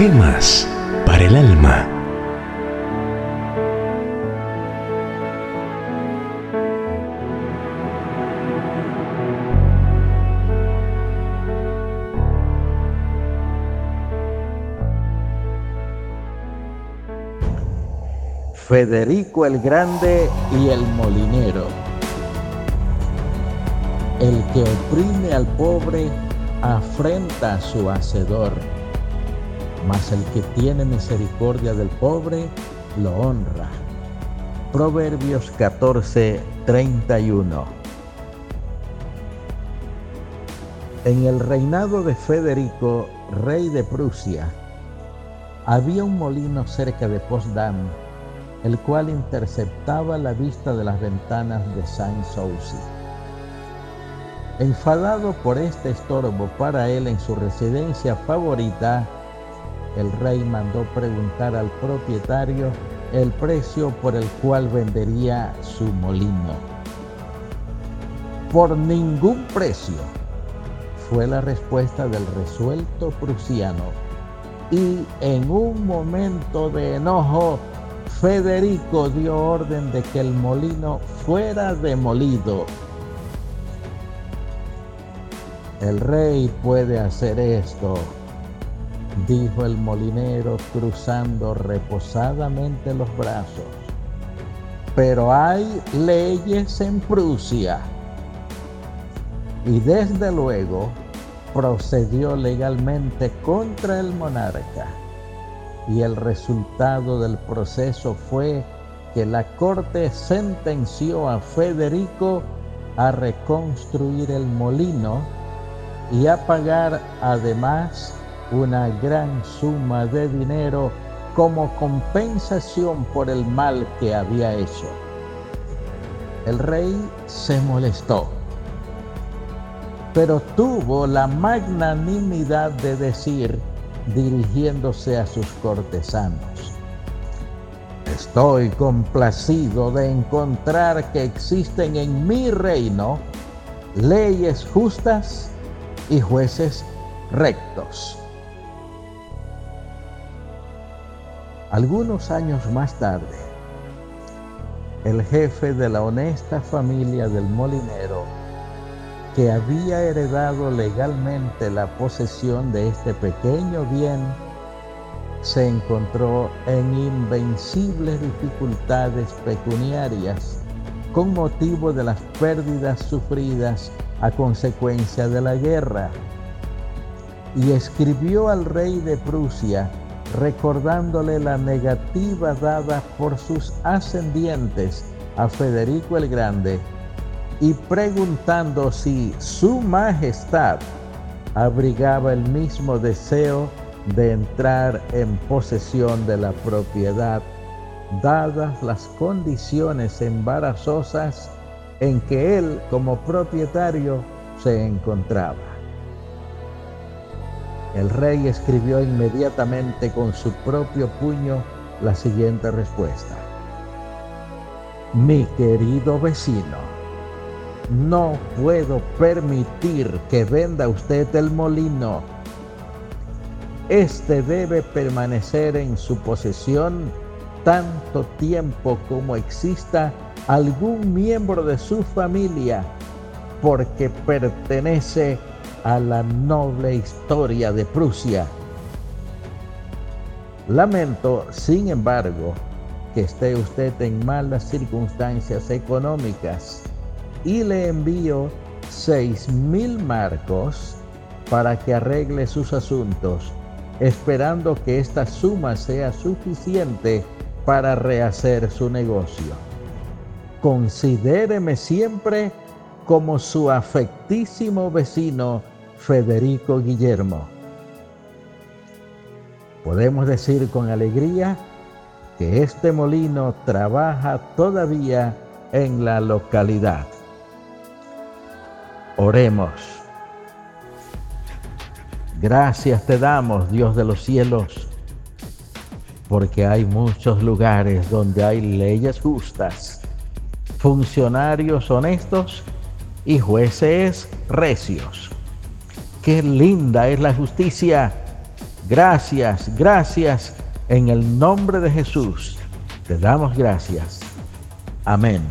Gemas para el alma. Federico el Grande y el Molinero. El que oprime al pobre afrenta a su hacedor, mas el que tiene misericordia del pobre lo honra. Proverbios 14, 31. En el reinado de Federico, rey de Prusia, había un molino cerca de Potsdam el cual interceptaba la vista de las ventanas de Saint-Souci. Enfadado por este estorbo para él en su residencia favorita, el rey mandó preguntar al propietario el precio por el cual vendería su molino. Por ningún precio, fue la respuesta del resuelto prusiano. Y en un momento de enojo, Federico dio orden de que el molino fuera demolido. El rey puede hacer esto, dijo el molinero cruzando reposadamente los brazos. Pero hay leyes en Prusia. Y desde luego procedió legalmente contra el monarca y el resultado del proceso fue que la corte sentenció a Federico a reconstruir el molino y a pagar además una gran suma de dinero como compensación por el mal que había hecho. El rey se molestó, pero tuvo la magnanimidad de decir, dirigiéndose a sus cortesanos. Estoy complacido de encontrar que existen en mi reino leyes justas y jueces rectos. Algunos años más tarde, el jefe de la honesta familia del molinero que había heredado legalmente la posesión de este pequeño bien, se encontró en invencibles dificultades pecuniarias con motivo de las pérdidas sufridas a consecuencia de la guerra. Y escribió al rey de Prusia recordándole la negativa dada por sus ascendientes a Federico el Grande y preguntando si su majestad abrigaba el mismo deseo de entrar en posesión de la propiedad, dadas las condiciones embarazosas en que él como propietario se encontraba. El rey escribió inmediatamente con su propio puño la siguiente respuesta. Mi querido vecino, no puedo permitir que venda usted el molino. Este debe permanecer en su posesión tanto tiempo como exista algún miembro de su familia, porque pertenece a la noble historia de Prusia. Lamento, sin embargo, que esté usted en malas circunstancias económicas y le envío seis mil marcos para que arregle sus asuntos, esperando que esta suma sea suficiente para rehacer su negocio. Considéreme siempre como su afectísimo vecino Federico Guillermo. Podemos decir con alegría que este molino trabaja todavía en la localidad. Oremos. Gracias te damos, Dios de los cielos, porque hay muchos lugares donde hay leyes justas, funcionarios honestos y jueces recios. Qué linda es la justicia. Gracias, gracias. En el nombre de Jesús te damos gracias. Amén.